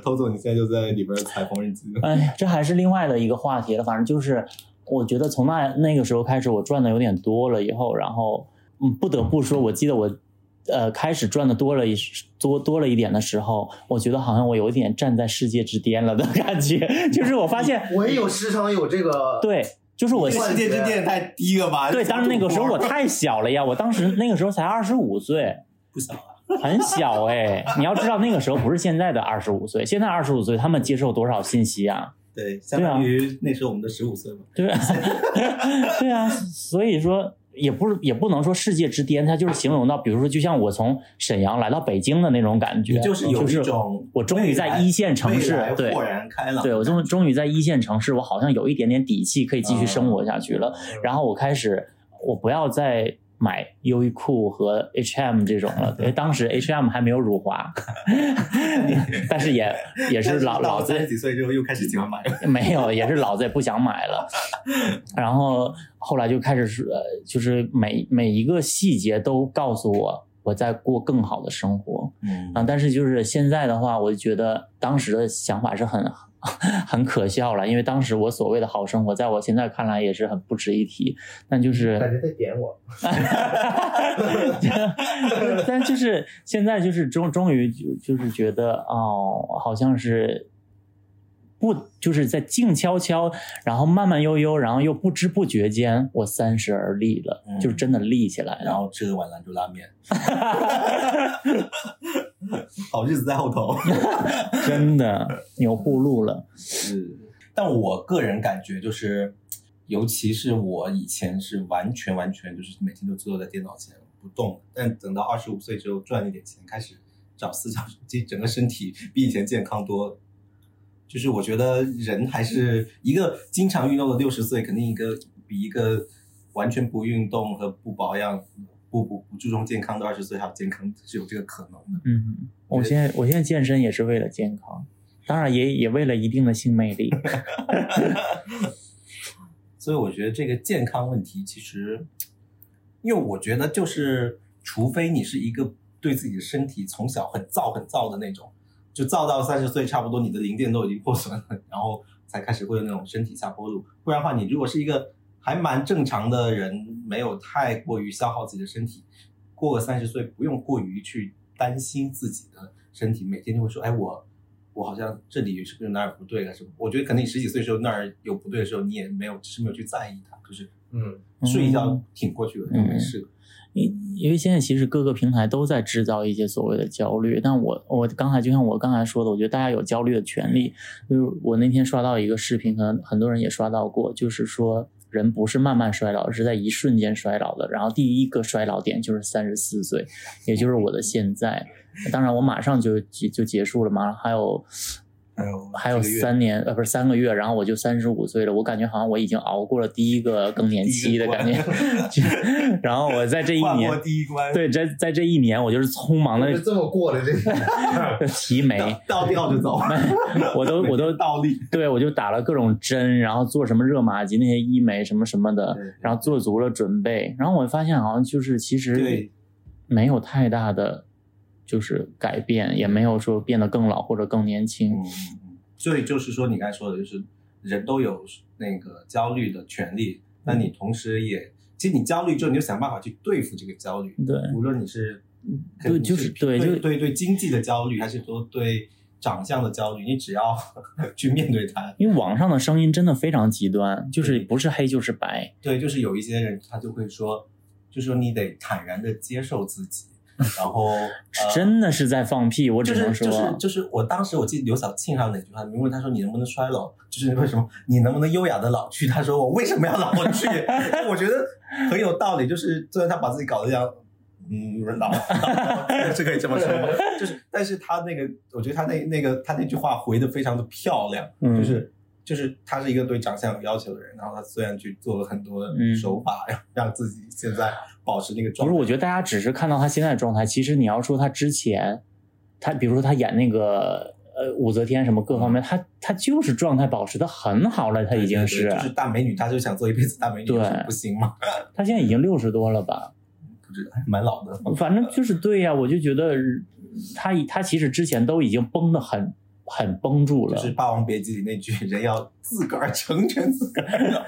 偷走，你现在就在里边踩缝纫机。哎呀，这还是另外的一个话题了。反正就是，我觉得从那那个时候开始，我赚的有点多了以后，然后嗯，不得不说，我记得我呃开始赚的多了一多多了一点的时候，我觉得好像我有一点站在世界之巅了的感觉。就是我发现，我也有时常有这个，对，就是我世界之巅太低了吧？对，当时那个时候我太小了呀，我当时那个时候才二十五岁。不小了。很小哎，你要知道那个时候不是现在的二十五岁，现在二十五岁他们接受多少信息啊？对，相当于那时候我们的十五岁嘛。对，对啊，所以说也不是也不能说世界之巅，它就是形容到，比如说就像我从沈阳来到北京的那种感觉，就是有一种我终于在一线城市对豁然开朗。对我终终于在一线城市，我好像有一点点底气可以继续生活下去了。然后我开始，我不要再买优衣库和 H&M 这种了，因为当时 H&M 还没有辱华，但是也 也是老老子几岁之后又开始喜欢买了。没有，也是老子也不想买了。然后后来就开始是，呃就是每每一个细节都告诉我我在过更好的生活嗯啊。但是就是现在的话，我就觉得当时的想法是很 很可笑了，因为当时我所谓的好生活，在我现在看来也是很不值一提。但就是感觉在点我。但就是现在就是终终于就就是觉得哦，好像是不就是在静悄悄，然后慢慢悠悠，然后又不知不觉间，我三十而立了，嗯就是真的立起来了。然后吃了碗兰州拉面，好日子在后头。真的有铺路了。是，但我个人感觉就是，尤其是我以前是完全完全就是每天都坐在电脑前不动，但等到二十五岁之后赚一点钱，开始找私教，这整个身体比以前健康多。就是我觉得人还是一个经常运动的六十岁，肯定一个比一个完全不运动和不保养、不不不注重健康的二十岁还有健康，是有这个可能的。嗯，我现在我现在健身也是为了健康，当然也也为了一定的性魅力。所以我觉得这个健康问题，其实，因为我觉得就是，除非你是一个对自己的身体从小很燥很燥的那种，就燥到三十岁差不多，你的零件都已经破损了，然后才开始会有那种身体下坡路。不然的话，你如果是一个还蛮正常的人，没有太过于消耗自己的身体，过个三十岁，不用过于去担心自己的身体，每天就会说，哎，我。我好像这里是不是哪儿不对了？什么？我觉得可能你十几岁的时候那儿有不对的时候，你也没有，只是没有去在意它，就是嗯，睡一觉挺过去了，就没事了。因因为现在其实各个平台都在制造一些所谓的焦虑，但我我刚才就像我刚才说的，我觉得大家有焦虑的权利。就是我那天刷到一个视频，可能很多人也刷到过，就是说人不是慢慢衰老，是在一瞬间衰老的。然后第一个衰老点就是三十四岁，也就是我的现在。当然我马上就就就结束了嘛，还有。还有三年，呃，不是三个月，然后我就三十五岁了。我感觉好像我已经熬过了第一个更年期的感觉，然后我在这一年，第一关，对，在在这一年，我就是匆忙的是这么过的这个。提眉，倒吊就走，我都我都倒立。对我就打了各种针，然后做什么热玛吉那些医美什么什么的然后做足了准备，然后我发现好像就是其实没有太大的就是改变，也没有说变得更老或者更年轻。嗯，嗯嗯所以就是说，你刚才说的，就是人都有那个焦虑的权利，那你同时也，其实你焦虑之后，你就想办法去对付这个焦虑。对无论你是，对就是对对就对对经济的焦虑，还是说对长相的焦虑，你只要 去面对它。因为网上的声音真的非常极端，就是不是黑就是白。对，就是有一些人他就会说，就说你得坦然的接受自己，然后 呃真的是在放屁，我只能说，就是就是就是我当时我记得刘晓庆还有哪句话，你问他说你能不能衰老，就是为什么你能不能优雅的老去？他说我为什么要老去？我觉得很有道理，就是虽然他把自己搞得这样。嗯，老 是可以这么说吗？就是，但是他那个，我觉得他那那个他那句话回的非常的漂亮，嗯就是就是他是一个对长相有要求的人，然后他虽然去做了很多嗯手法，让 让自己现在保持那个状态。不是，我觉得大家只是看到他现在的状态，其实你要说他之前，他比如说他演那个呃武则天什么各方面，他他就是状态保持的很好了，他已经对是，对就是大美女，她就想做一辈子大美女，对不行吗？他现在已经六十多了吧？不知道，蛮老的。反正就是对呀、我就觉得他他其实之前都已经崩的很很绷住了，就是《霸王别姬》里那句“人要自个儿成全自个儿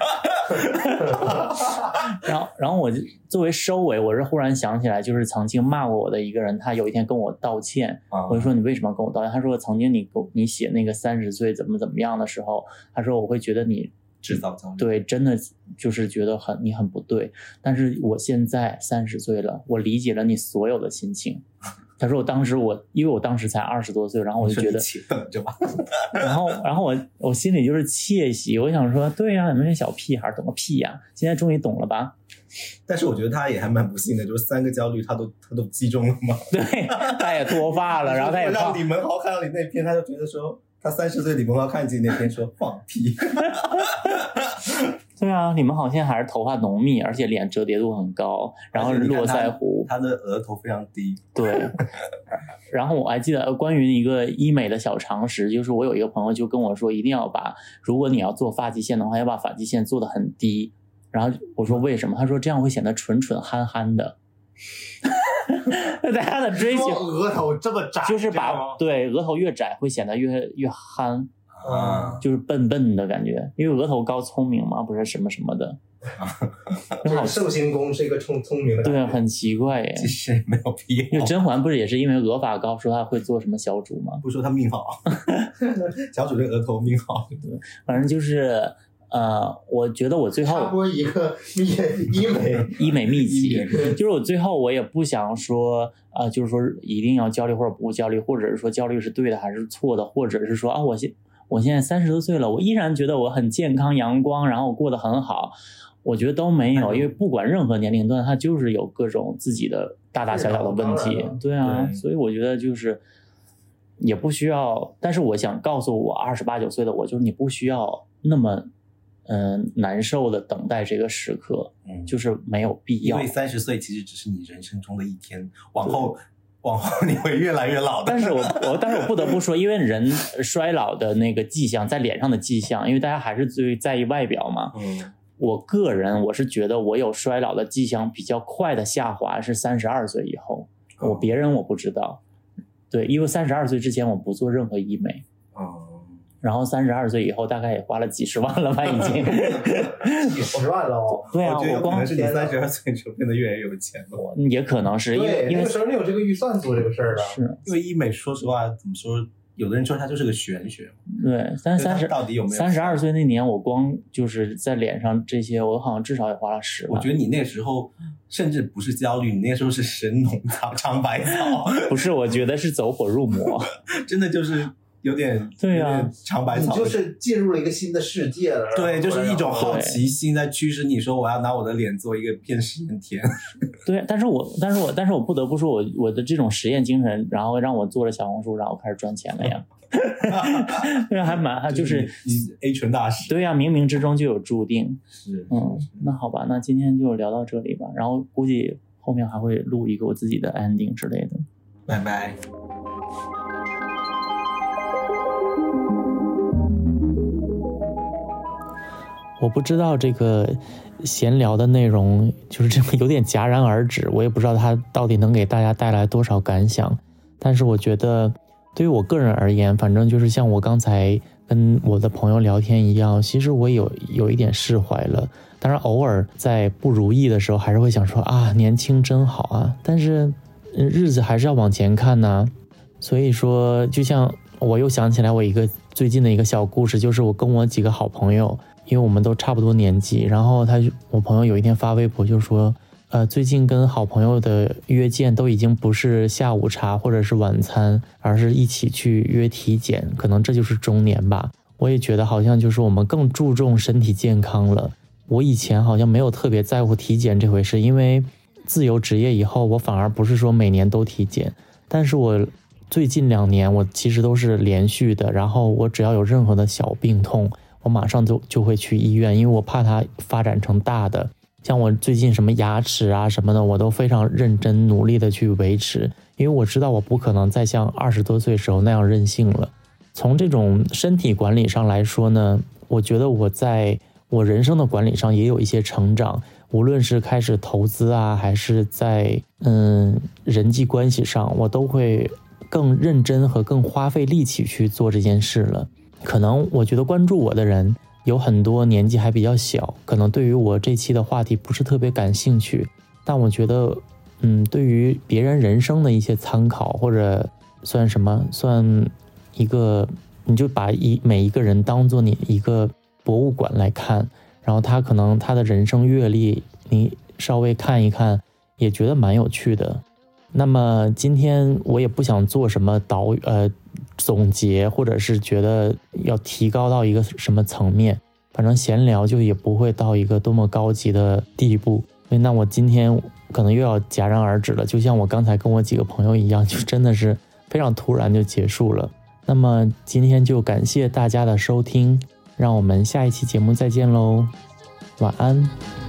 然后，然后我就作为收尾，我是忽然想起来，就是曾经骂过我的一个人，他有一天跟我道歉，”啊我就说你为什么要跟我道歉？他说曾经你给我你写那个三十岁怎么怎么样的时候，他说我会觉得你制造焦虑。对真的就是觉得很你很不对，但是我现在三十岁了，我理解了你所有的心情。他说我当时我因为我当时才二十多岁，然后我就觉得。然后，然后我我心里就是窃喜，我想说，对呀、你们这小屁孩懂个屁呀、现在终于懂了吧？但是我觉得他也还蛮不幸的，就是三个焦虑他都他都击中了嘛。对，他也脱发了，然后他也 胖让李，文豪看到你那篇，他就觉得说，他三十岁，李文豪看自己那篇说放屁。对啊，你们好像还是头发浓密，而且脸折叠度很高，然后络腮胡，他的额头非常低。对。然后我还记得呃关于一个医美的小常识，就是我有一个朋友就跟我说，一定要把如果你要做发际线的话，要把发际线做得很低。然后我说为什么？他说这样会显得蠢蠢憨憨的。大家的追求额头这么窄，就是把对额头越窄会显得越越憨，啊，就是笨笨的感觉，因为额头高聪明嘛，不是什么什么的，很好就是寿星公是一个聪聪明的感对，觉，很奇怪耶。其实也没有必因为要。甄嬛不是也是因为额发高，说她会做什么小主吗？不说她命好，小主这额头命好。反正就是呃，我觉得我最插后播一个医医美，医美秘籍，就是我最后我也不想说啊、呃就是说一定要焦虑或者不焦虑，或者是说焦虑是对的还是错的，或者是说啊，我现我现在三十多岁了，我依然觉得我很健康阳光，然后我过得很好。我觉得都没有，因为不管任何年龄段，他就是有各种自己的大大小小的问题。对啊，对所以我觉得就是也不需要，但是我想告诉我二十八九岁的我，就是你不需要那么嗯、呃难受的等待这个时刻，嗯，就是没有必要因为。三十岁其实只是你人生中的一天，往后往后你会越来越老的。但是我我但是我不得不说，因为人衰老的那个迹象在脸上的迹象，因为大家还是最在意外表嘛。嗯，我个人我是觉得我有衰老的迹象比较快的下滑是三十二岁以后，哦我别人我不知道。对，因为三十二岁之前我不做任何医美，哦，然后三十二岁以后大概也花了几十万了吧，已经。几十万了哦。对啊，我光是你三十二岁就变得越来越有钱了。也可能是因为对，因为那个时候你有这个预算做这个事儿了。是因为医美，说实话，怎么说？有的人说它就是个玄学，对，但是就是它三十到底有没有三十二岁那年，我光就是在脸上这些，我好像至少也花了十万。我觉得你那时候甚至不是焦虑，你那时候是神农尝尝百草，不是，我觉得是走火入魔。真的就是有点对啊有点尝百草。你就是进入了一个新的世界了。对，就是一种好奇心在驱使你说我要拿我的脸做一个骗实验田。对，但是我，但是我，但是我不得不说我，我的这种实验精神，然后让我做了小红书，然后开始赚钱了呀。对，还蛮，就是 A 醇大师，对呀、冥冥之中就有注定。是嗯，那好吧，那今天就聊到这里吧。然后估计后面还会录一个我自己的 ending 之类的。拜拜。我不知道这个闲聊的内容就是这么有点戛然而止，我也不知道它到底能给大家带来多少感想。但是我觉得，对于我个人而言，反正就是像我刚才跟我的朋友聊天一样，其实我有有一点释怀了。当然，偶尔在不如意的时候，还是会想说啊，年轻真好啊。但是，日子还是要往前看呐、所以说，就像我又想起来我一个最近的一个小故事，就是我跟我几个好朋友，因为我们都差不多年纪，然后他我朋友有一天发微博就说，呃，最近跟好朋友的约见都已经不是下午茶或者是晚餐，而是一起去约体检。可能这就是中年吧。我也觉得好像就是我们更注重身体健康了。我以前好像没有特别在乎体检这回事，因为自由职业以后，我反而不是说每年都体检。但是我最近两年，我其实都是连续的。然后我只要有任何的小病痛，我马上就就会去医院，因为我怕它发展成大的。像我最近什么牙齿啊什么的，我都非常认真努力的去维持，因为我知道我不可能再像二十多岁时候那样任性了。从这种身体管理上来说呢，我觉得我在我人生的管理上也有一些成长，无论是开始投资啊，还是在嗯人际关系上，我都会更认真和更花费力气去做这件事了。可能我觉得关注我的人。有很多年纪还比较小，可能对于我这期的话题不是特别感兴趣，但我觉得，嗯，对于别人人生的一些参考，或者算什么，算一个，你就把一每一个人当做你一个博物馆来看，然后他可能他的人生阅历，你稍微看一看，也觉得蛮有趣的。那么今天我也不想做什么导呃。总结，或者是觉得要提高到一个什么层面，反正闲聊就也不会到一个多么高级的地步。那我今天可能又要戛然而止了，就像我刚才跟我几个朋友一样，就真的是非常突然就结束了。那么今天就感谢大家的收听，让我们下一期节目再见喽，晚安。